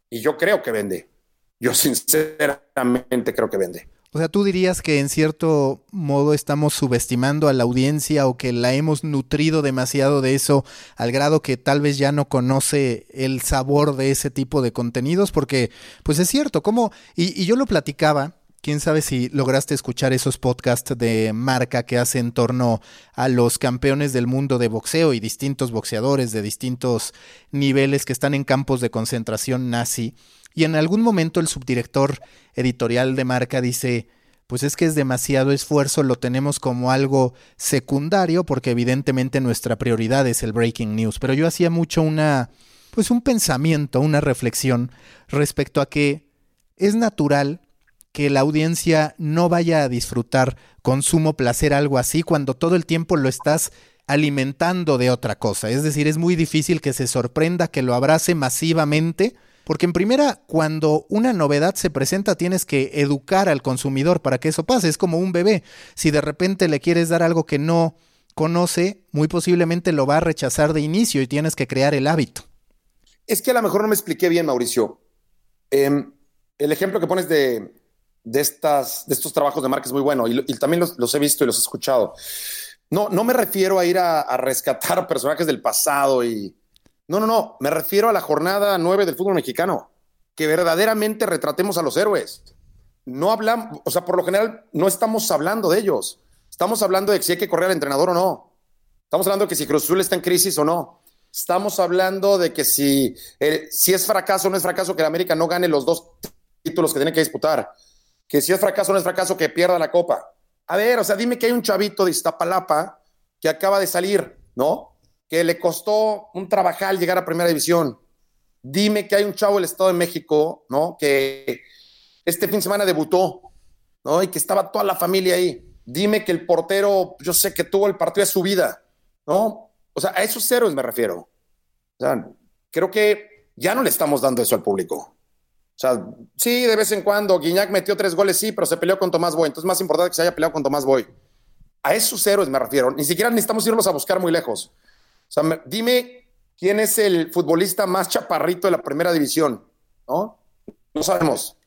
Y yo creo que vende. Yo sinceramente creo que vende. O sea, tú dirías que en cierto modo estamos subestimando a la audiencia o que la hemos nutrido demasiado de eso al grado que tal vez ya no conoce el sabor de ese tipo de contenidos, porque pues es cierto, como, y, y yo lo platicaba quién sabe si lograste escuchar esos podcasts de marca que hace en torno a los campeones del mundo de boxeo y distintos boxeadores de distintos niveles que están en campos de concentración nazi. Y en algún momento el subdirector editorial de marca dice, pues es que es demasiado esfuerzo, lo tenemos como algo secundario porque evidentemente nuestra prioridad es el breaking news. Pero yo hacía mucho una, pues un pensamiento, una reflexión respecto a que es natural que la audiencia no vaya a disfrutar con sumo placer algo así cuando todo el tiempo lo estás alimentando de otra cosa. Es decir, es muy difícil que se sorprenda, que lo abrace masivamente, porque en primera, cuando una novedad se presenta, tienes que educar al consumidor para que eso pase. Es como un bebé. Si de repente le quieres dar algo que no conoce, muy posiblemente lo va a rechazar de inicio y tienes que crear el hábito. Es que a lo mejor no me expliqué bien, Mauricio. Em, el ejemplo que pones de, estas, de estos trabajos de marca es muy bueno y, también los, he visto y los he escuchado. No, no me refiero a ir a, rescatar personajes del pasado y... No, no, no, me refiero a la jornada 9 del fútbol mexicano, que verdaderamente retratemos a los héroes. No hablamos, o sea, por lo general no estamos hablando de ellos. Estamos hablando de si hay que correr al entrenador o no. Estamos hablando de que si Cruz Azul está en crisis o no. Estamos hablando de que si, eh, si es fracaso o no es fracaso que el América no gane los dos títulos que tiene que disputar. Que si es fracaso o no es fracaso que pierda la copa. A ver, o sea, dime que hay un chavito de Iztapalapa que acaba de salir, ¿no? Que le costó un trabajal llegar a primera división. Dime que hay un chavo del Estado de México, ¿no? Que este fin de semana debutó, ¿no? Y que estaba toda la familia ahí. Dime que el portero, yo sé que tuvo el partido de su vida, ¿no? O sea, a esos héroes me refiero. O sea, creo que ya no le estamos dando eso al público. Sea, sí, de vez en cuando Guiñac metió tres goles, sí, pero se peleó con Tomás Boy. Entonces, más importante que se haya peleado con Tomás Boy. A esos héroes me refiero. Ni siquiera necesitamos irlos a buscar muy lejos. O sea, dime quién es el futbolista más chaparrito de la primera división, ¿no? No sabemos.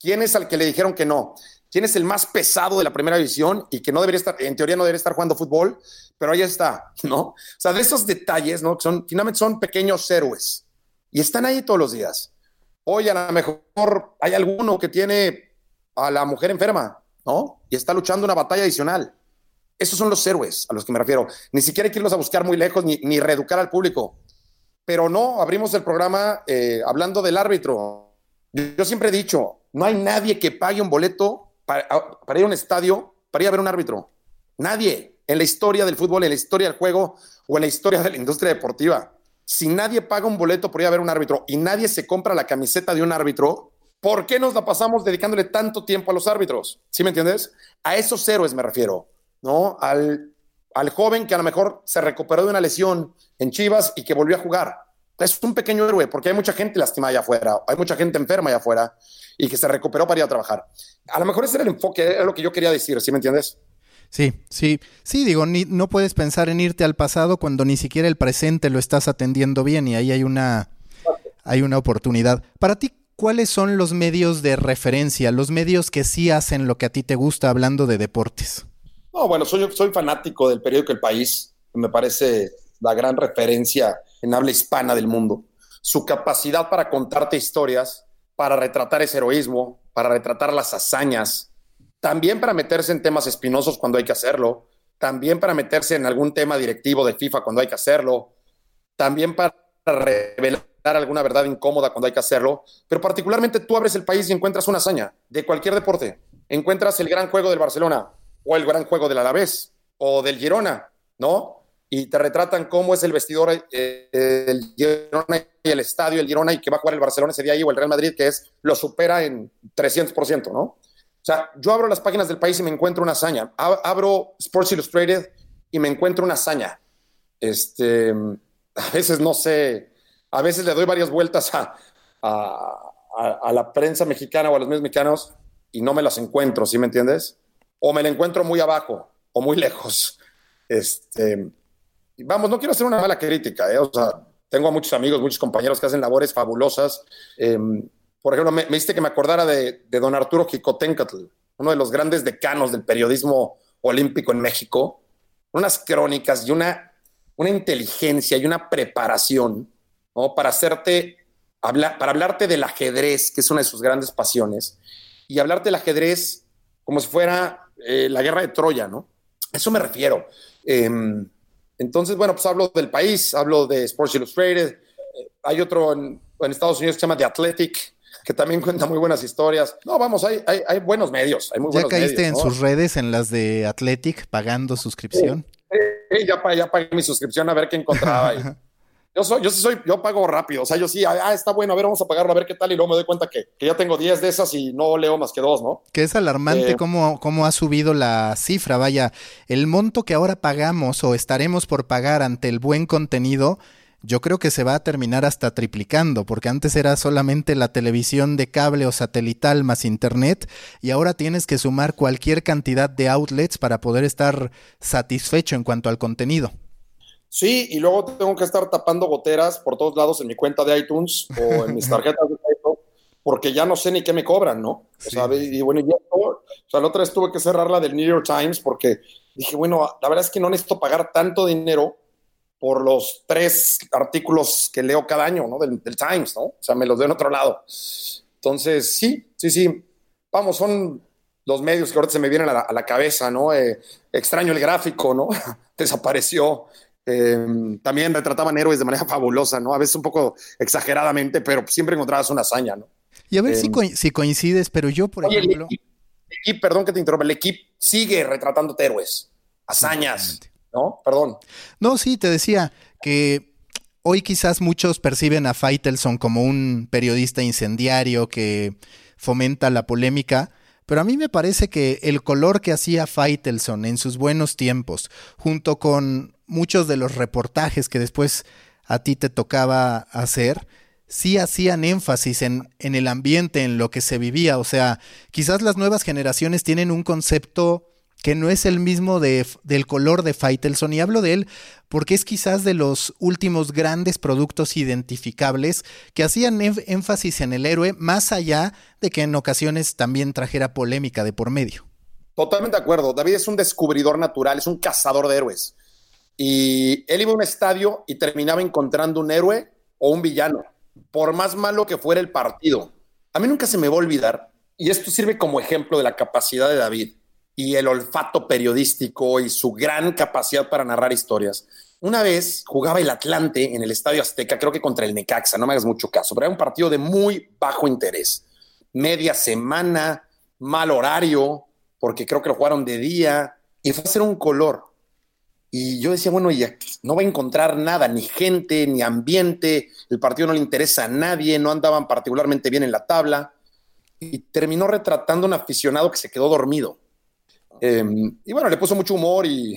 ¿Quién es al que le dijeron que no? ¿Quién es el más pesado de la primera división y que no debería estar, en teoría no debería estar jugando fútbol, pero ahí está, ¿no? O sea, de esos detalles, ¿no? Que son, finalmente son pequeños héroes y están ahí todos los días. Hoy a lo mejor hay alguno que tiene a la mujer enferma, ¿no? Y está luchando una batalla adicional. Esos son los héroes a los que me refiero. Ni siquiera hay que irlos a buscar muy lejos ni, ni reeducar al público. Pero no, abrimos el programa eh, hablando del árbitro. Yo, siempre he dicho, no hay nadie que pague un boleto para, para ir a un estadio para ir a ver un árbitro. Nadie en la historia del fútbol, en la historia del juego o en la historia de la industria deportiva si nadie paga un boleto por ir a ver un árbitro y nadie se compra la camiseta de un árbitro, ¿por qué nos la pasamos dedicándole tanto tiempo a los árbitros? ¿Sí me entiendes? A esos héroes me refiero, ¿no? Al, al joven que a lo mejor se recuperó de una lesión en Chivas y que volvió a jugar. Es un pequeño héroe porque hay mucha gente lastimada allá afuera, hay mucha gente enferma allá afuera y que se recuperó para ir a trabajar. A lo mejor ese era el enfoque, es lo que yo quería decir, ¿sí me entiendes? Sí, sí, sí, digo, ni, no puedes pensar en irte al pasado cuando ni siquiera el presente lo estás atendiendo bien y ahí hay una, hay una oportunidad. Para ti, ¿cuáles son los medios de referencia, los medios que sí hacen lo que a ti te gusta hablando de deportes? No, bueno, soy, soy fanático del periódico El País, me parece la gran referencia en habla hispana del mundo. Su capacidad para contarte historias, para retratar ese heroísmo, para retratar las hazañas, también para meterse en temas espinosos cuando hay que hacerlo, también para meterse en algún tema directivo de FIFA cuando hay que hacerlo, también para revelar alguna verdad incómoda cuando hay que hacerlo, pero particularmente tú abres el país y encuentras una hazaña de cualquier deporte. Encuentras el gran juego del Barcelona o el gran juego del Alavés o del Girona, ¿no? Y te retratan cómo es el vestidor eh, del Girona y el estadio del Girona y que va a jugar el Barcelona ese día ahí o el Real Madrid, que es lo supera en 300%, ¿no? O sea, yo abro las páginas del país y me encuentro una hazaña. Abro Sports Illustrated y me encuentro una hazaña. Este, a veces no sé, a veces le doy varias vueltas a, a, la prensa mexicana o a los medios mexicanos y no me las encuentro, ¿sí me entiendes? O me la encuentro muy abajo o muy lejos. Este, vamos, no quiero hacer una mala crítica, ¿eh? o sea, tengo a muchos amigos, muchos compañeros que hacen labores fabulosas. Eh, por ejemplo, me, me que me acordara de, don Arturo Jicotencatl, uno de los grandes decanos del periodismo olímpico en México. Unas crónicas y una, una inteligencia y una preparación ¿no? para hacerte hablar, para hablarte del ajedrez, que es una de sus grandes pasiones, y hablarte del ajedrez como si fuera eh, la guerra de Troya, ¿no? eso me refiero. Em, entonces, bueno, pues hablo del país, hablo de Sports Illustrated. Eh, hay otro en, en, Estados Unidos que se llama The Athletic, que también cuenta muy buenas historias. No, vamos, hay, hay, buenos medios, hay muy ¿Ya caíste en sus redes, en las de Athletic, pagando suscripción? Sí, ya, ya, pagué mi suscripción a ver qué encontraba. Yo soy, yo sí soy, yo pago rápido. O sea, yo sí, ah, está bueno, a ver, vamos a pagarlo, a ver qué tal. Y luego me doy cuenta que, ya tengo 10 de esas y no leo más que dos, ¿no? Que es alarmante eh, cómo, cómo ha subido la cifra. Vaya, el monto que ahora pagamos o estaremos por pagar ante el buen contenido yo creo que se va a terminar hasta triplicando, porque antes era solamente la televisión de cable o satelital más internet, y ahora tienes que sumar cualquier cantidad de outlets para poder estar satisfecho en cuanto al contenido. Sí, y luego tengo que estar tapando goteras por todos lados en mi cuenta de iTunes o en mis tarjetas de crédito, porque ya no sé ni qué me cobran, ¿no? O sea, y bueno, o sea, la otra vez tuve que cerrar la del New York Times porque dije, bueno, la verdad es que no necesito pagar tanto dinero por los tres artículos que leo cada año, ¿no? Del, Times, ¿no? O sea, me los doy en otro lado. Entonces, sí, sí, sí. Vamos, son los medios que ahorita se me vienen a la, cabeza, ¿no? Eh, extraño el gráfico, ¿no? Desapareció. Eh, también retrataban héroes de manera fabulosa, ¿no? A veces un poco exageradamente, pero siempre encontrabas una hazaña, ¿no? Y a ver si, eh, coincides, pero yo, por ejemplo. El perdón que te interrumpa, el equipo sigue retratando héroes, hazañas. ¿No? Perdón. No, sí, te decía que hoy quizás muchos perciben a Faitelson como un periodista incendiario que fomenta la polémica, pero a mí me parece que el color que hacía Faitelson en sus buenos tiempos, junto con muchos de los reportajes que después a ti te tocaba hacer, sí hacían énfasis en, en el ambiente, en lo que se vivía. O sea, quizás las nuevas generaciones tienen un concepto que no es el mismo de, del color de Faitelson. Y hablo de él porque es quizás de los últimos grandes productos identificables que hacían énfasis en el héroe, más allá de que en ocasiones también trajera polémica de por medio. Totalmente de acuerdo. David es un descubridor natural, es un cazador de héroes. Y él iba a un estadio y terminaba encontrando un héroe o un villano, por más malo que fuera el partido. A mí nunca se me va a olvidar, y esto sirve como ejemplo de la capacidad de David y el olfato periodístico y su gran capacidad para narrar historias. Una vez jugaba el Atlante en el Estadio Azteca, creo que contra el Necaxa, no me hagas mucho caso, pero era un partido de muy bajo interés. Media semana, mal horario, porque creo que lo jugaron de día, y fue a ser un color. Y yo decía, bueno, ya no va a encontrar nada, ni gente, ni ambiente, el partido no le interesa a nadie, no andaban particularmente bien en la tabla. Y terminó retratando un aficionado que se quedó dormido Em, y bueno, le puso mucho humor y,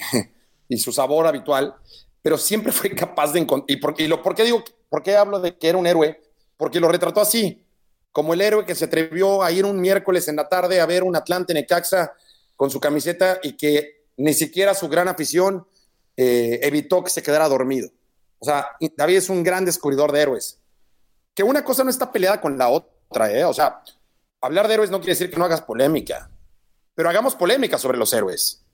su sabor habitual, pero siempre fue capaz de encontrar. ¿Y, por, lo, qué digo, por qué hablo de que era un héroe? Porque lo retrató así, como el héroe que se atrevió a ir un miércoles en la tarde a ver un Atlante Necaxa con su camiseta y que ni siquiera su gran afición eh, evitó que se quedara dormido. O sea, David es un gran descubridor de héroes. Que una cosa no está peleada con la otra, ¿eh? O sea, hablar de héroes no quiere decir que no hagas polémica. Pero hagamos polémica sobre los héroes.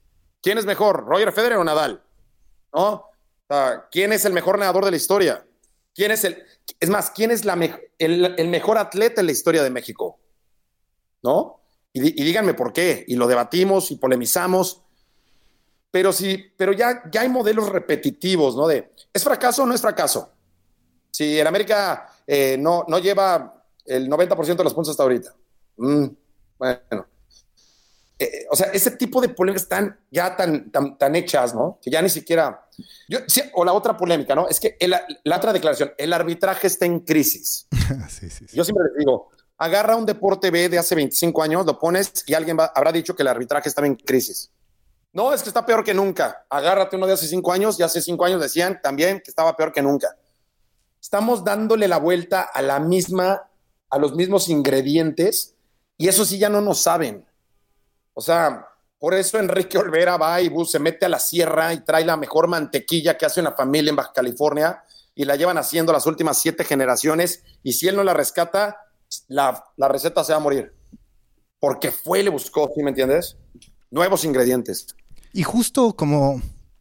¿Quién es mejor, Roger Federer o Nadal? ¿No? ¿Quién es el mejor nadador de la historia? ¿Quién es el, es más, quién es la el, mejor atleta en la historia de México? ¿No? Y, díganme por qué. Y lo debatimos y polemizamos. Pero sí, pero ya, ya hay modelos repetitivos, ¿no? De, ¿es fracaso o no es fracaso? Si el América eh, no, no lleva el 90% de los puntos hasta ahorita. Mm, bueno, eh, o sea, ese tipo de polémicas están ya tan, tan, hechas, ¿no? Que ya ni siquiera. Yo, o la otra polémica, ¿no? Es que la otra declaración, el arbitraje está en crisis. Yo siempre les digo, agarra un deporte B de hace 25 años, lo pones y alguien habrá dicho que el arbitraje estaba en crisis. No, es que está peor que nunca. Agárrate uno de hace cinco años y hace cinco años decían también que estaba peor que nunca. Estamos dándole la vuelta a la misma, a los mismos ingredientes y eso sí ya no nos saben. O sea, por eso Enrique Olvera va y se mete a la sierra y trae la mejor mantequilla que hace una familia en Baja California y la llevan haciendo las últimas siete generaciones y si él no la rescata, la, receta se va a morir. Porque fue y le buscó, ¿sí me entiendes? Nuevos ingredientes. Y justo como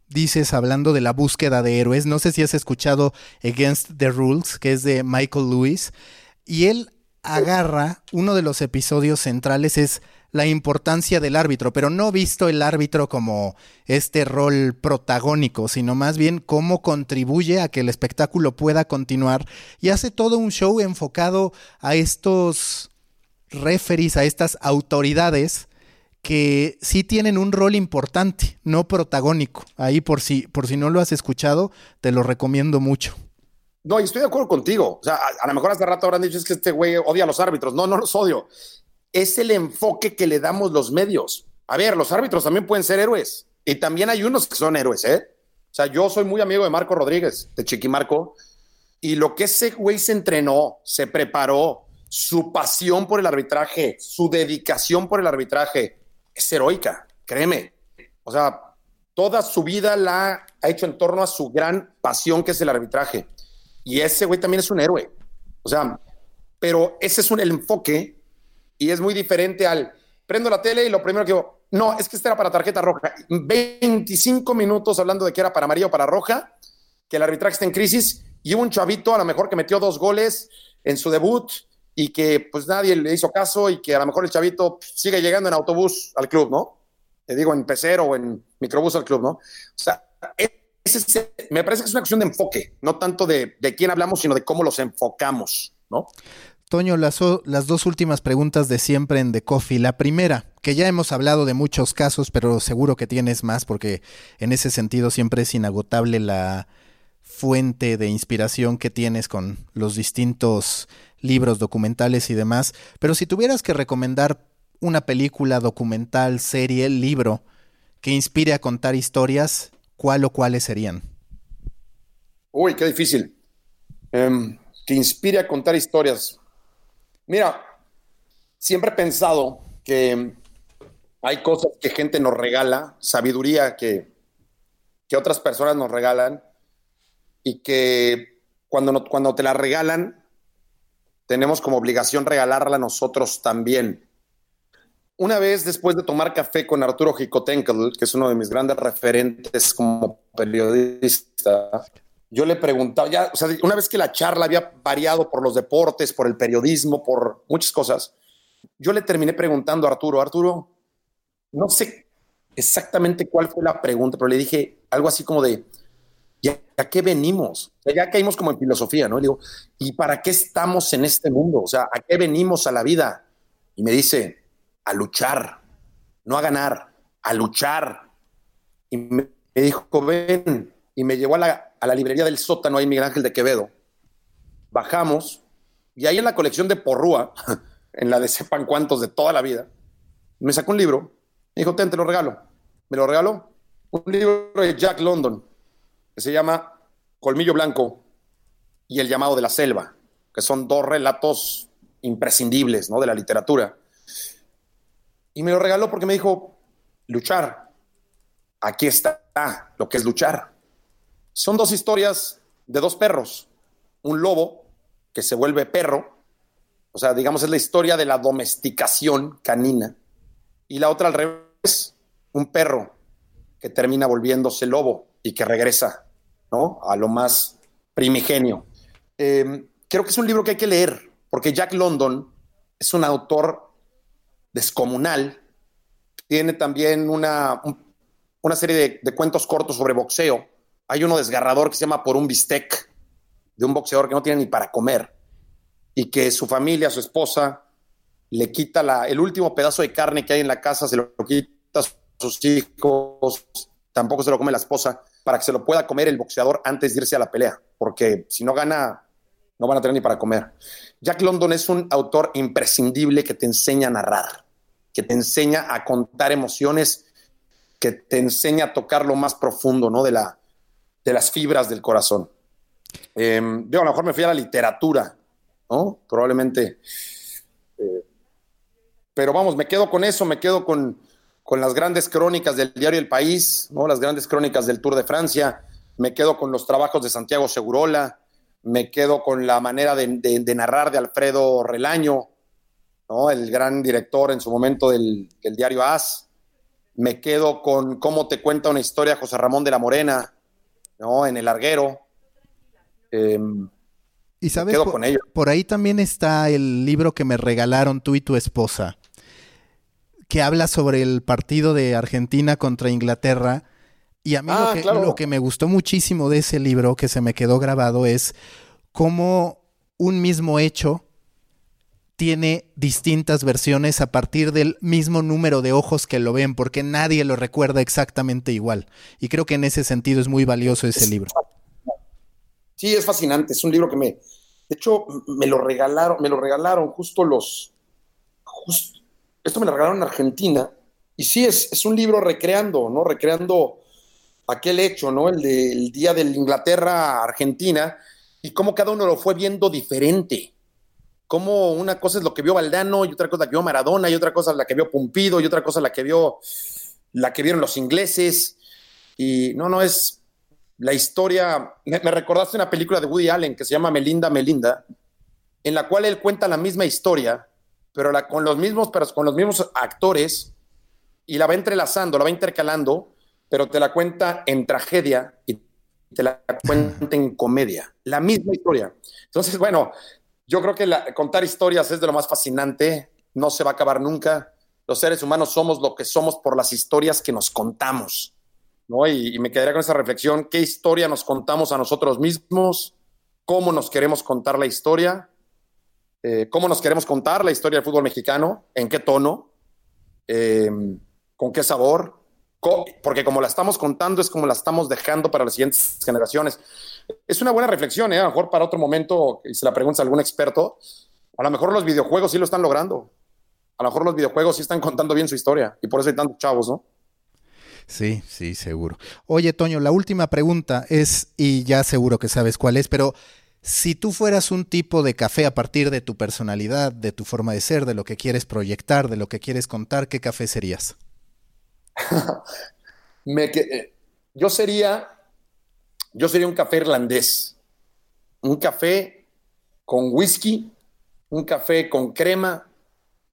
dices, hablando de la búsqueda de héroes, no sé si has escuchado Against the Rules, que es de Michael Lewis, y él agarra, uno de los episodios centrales es la importancia del árbitro, pero no visto el árbitro como este rol protagónico, sino más bien cómo contribuye a que el espectáculo pueda continuar y hace todo un show enfocado a estos referees, a estas autoridades que sí tienen un rol importante, no protagónico. Ahí por si, por si no lo has escuchado, te lo recomiendo mucho. No, y estoy de acuerdo contigo. O sea, a, lo mejor hace rato habrán dicho es que este güey odia a los árbitros. No, no los odio. Es el enfoque que le damos los medios. A ver, los árbitros también pueden ser héroes. Y también hay unos que son héroes, ¿eh? O sea, yo soy muy amigo de Marco Rodríguez, de Chiquimarco, y lo que ese güey se entrenó, se preparó, su pasión por el arbitraje, su dedicación por el arbitraje, es heroica, créeme. O sea, toda su vida la ha hecho en torno a su gran pasión que es el arbitraje. Y ese güey también es un héroe. O sea, pero ese es un, enfoque y es muy diferente al prendo la tele y lo primero que digo, no, es que este era para tarjeta roja. 25 minutos hablando de que era para amarillo o para roja, que el arbitraje está en crisis y un chavito a lo mejor que metió dos goles en su debut y que pues nadie le hizo caso y que a lo mejor el chavito sigue llegando en autobús al club, ¿no? Te digo, en pecero o en microbús al club, ¿no? O sea, me parece que es una cuestión de enfoque, no tanto de, de quién hablamos, sino de cómo los enfocamos, ¿no? Toño, las, las, dos últimas preguntas de siempre en The Coffee. La primera, que ya hemos hablado de muchos casos, pero seguro que tienes más, porque en ese sentido siempre es inagotable la fuente de inspiración que tienes con los distintos libros, documentales y demás. Pero si tuvieras que recomendar una película, documental, serie, libro que inspire a contar historias, ¿cuál o cuáles serían? Uy, qué difícil. Um, que inspire a contar historias. Mira, siempre he pensado que hay cosas que gente nos regala, sabiduría que, que otras personas nos regalan y que cuando, cuando te la regalan, tenemos como obligación regalarla a nosotros también. Una vez después de tomar café con Arturo Jicotenkel, que es uno de mis grandes referentes como periodista, yo le preguntaba, ya, o sea, una vez que la charla había variado por los deportes, por el periodismo, por muchas cosas, yo le terminé preguntando a Arturo, Arturo, no sé exactamente cuál fue la pregunta, pero le dije algo así como de, ¿ya a qué venimos? O sea, ya caímos como en filosofía, ¿no? Y digo, ¿y para qué estamos en este mundo? O sea, ¿a qué venimos a la vida? Y me dice, a luchar, no a ganar, a luchar. Y me dijo, ven, y me llevó a la, a la librería del sótano ahí Miguel Ángel de Quevedo. Bajamos y ahí en la colección de Porrúa, en la de sepan cuántos de toda la vida, me sacó un libro. Me dijo, te lo regalo. Me lo regaló. Un libro de Jack London que se llama Colmillo Blanco y El llamado de la selva, que son dos relatos imprescindibles ¿no? de la literatura. Y me lo regaló porque me dijo, luchar. Aquí está lo que es luchar. Son dos historias de dos perros. Un lobo que se vuelve perro, o sea, digamos, es la historia de la domesticación canina. Y la otra al revés, un perro que termina volviéndose lobo y que regresa, ¿no? A lo más primigenio. Eh, creo que es un libro que hay que leer, porque Jack London es un autor descomunal. Tiene también una, una serie de, cuentos cortos sobre boxeo hay uno desgarrador que se llama Por un bistec, de un boxeador que no tiene ni para comer y que su familia, su esposa, le quita la, el último pedazo de carne que hay en la casa, se lo quita a sus hijos, tampoco se lo come la esposa, para que se lo pueda comer el boxeador antes de irse a la pelea, porque si no gana, no van a tener ni para comer. Jack London es un autor imprescindible que te enseña a narrar, que te enseña a contar emociones, que te enseña a tocar lo más profundo ¿no? de, la, de las fibras del corazón. Yo a lo mejor me fui a la literatura, ¿no? Probablemente. Eh, pero vamos, me quedo con eso, me quedo con, con, las grandes crónicas del diario El País, ¿no? Las grandes crónicas del Tour de Francia, me quedo con los trabajos de Santiago Segurola, me quedo con la manera de, de, de narrar de Alfredo Relaño, ¿no? El gran director en su momento del, del diario AS. Me quedo con cómo te cuenta una historia José Ramón de la Morena, ¿no? En el larguero. Eh, y sabes, por, con ello. por ahí también está el libro que me regalaron tú y tu esposa, que habla sobre el partido de Argentina contra Inglaterra. Y a mí ah, lo, que, claro. lo que me gustó muchísimo de ese libro, que se me quedó grabado, es cómo un mismo hecho tiene distintas versiones a partir del mismo número de ojos que lo ven, porque nadie lo recuerda exactamente igual. Y creo que en ese sentido es muy valioso ese libro. Sí, es fascinante. Es un libro que me. De hecho, me lo regalaron, me lo regalaron justo los. esto me lo regalaron en Argentina. Y sí, es, es un libro recreando, ¿no? Recreando aquel hecho, ¿no? El del día de Inglaterra-Argentina y cómo cada uno lo fue viendo diferente. Cómo una cosa es lo que vio Valdano y otra cosa la que vio Maradona y otra cosa la que vio Pumpido y otra cosa la que vio la que vieron los ingleses. Y no, no es la historia. Me, recordaste una película de Woody Allen que se llama Melinda Melinda, en la cual él cuenta la misma historia, pero la, con, los mismos, pero con los mismos actores y la va entrelazando, la va intercalando, pero te la cuenta en tragedia y te la cuenta en comedia. La misma historia. Entonces, bueno, yo creo que contar historias es de lo más fascinante, no se va a acabar nunca. Los seres humanos somos lo que somos por las historias que nos contamos. ¿no? Y, me quedaría con esa reflexión, ¿qué historia nos contamos a nosotros mismos? ¿Cómo nos queremos contar la historia? Eh, ¿Cómo nos queremos contar la historia del fútbol mexicano? ¿En qué tono? Eh, ¿Con qué sabor? Porque como la estamos contando es como la estamos dejando para las siguientes generaciones. Es una buena reflexión, ¿eh? a lo mejor para otro momento, y se la pregunta algún experto, a lo mejor los videojuegos sí lo están logrando. A lo mejor los videojuegos sí están contando bien su historia y por eso hay tantos chavos, ¿no? Sí, sí, seguro. Oye, Toño, la última pregunta es, y ya seguro que sabes cuál es, pero si tú fueras un tipo de café a partir de tu personalidad, de tu forma de ser, de lo que quieres proyectar, de lo que quieres contar, ¿qué café serías? Que, yo sería, yo sería un café irlandés, un café con whisky, un café con crema,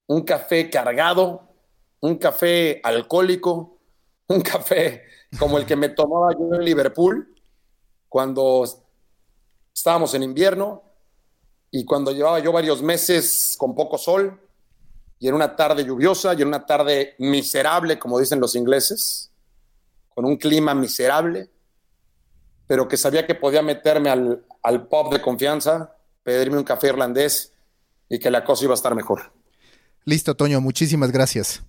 un café cargado, un café alcohólico, un café como el que me tomaba yo en Liverpool cuando estábamos en invierno y cuando llevaba yo varios meses con poco sol y en una tarde lluviosa y en una tarde miserable, como dicen los ingleses, con un clima miserable, pero que sabía que podía meterme al, al pub de confianza, pedirme un café irlandés y que la cosa iba a estar mejor. Listo, Toño, muchísimas gracias.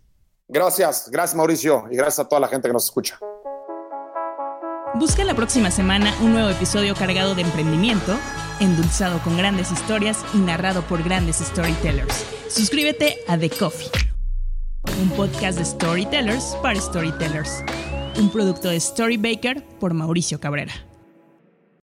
Gracias, gracias Mauricio y gracias a toda la gente que nos escucha. Busca la próxima semana un nuevo episodio cargado de emprendimiento, endulzado con grandes historias y narrado por grandes storytellers. Suscríbete a The Coffee, un podcast de storytellers para storytellers, un producto de Storybaker por Mauricio Cabrera.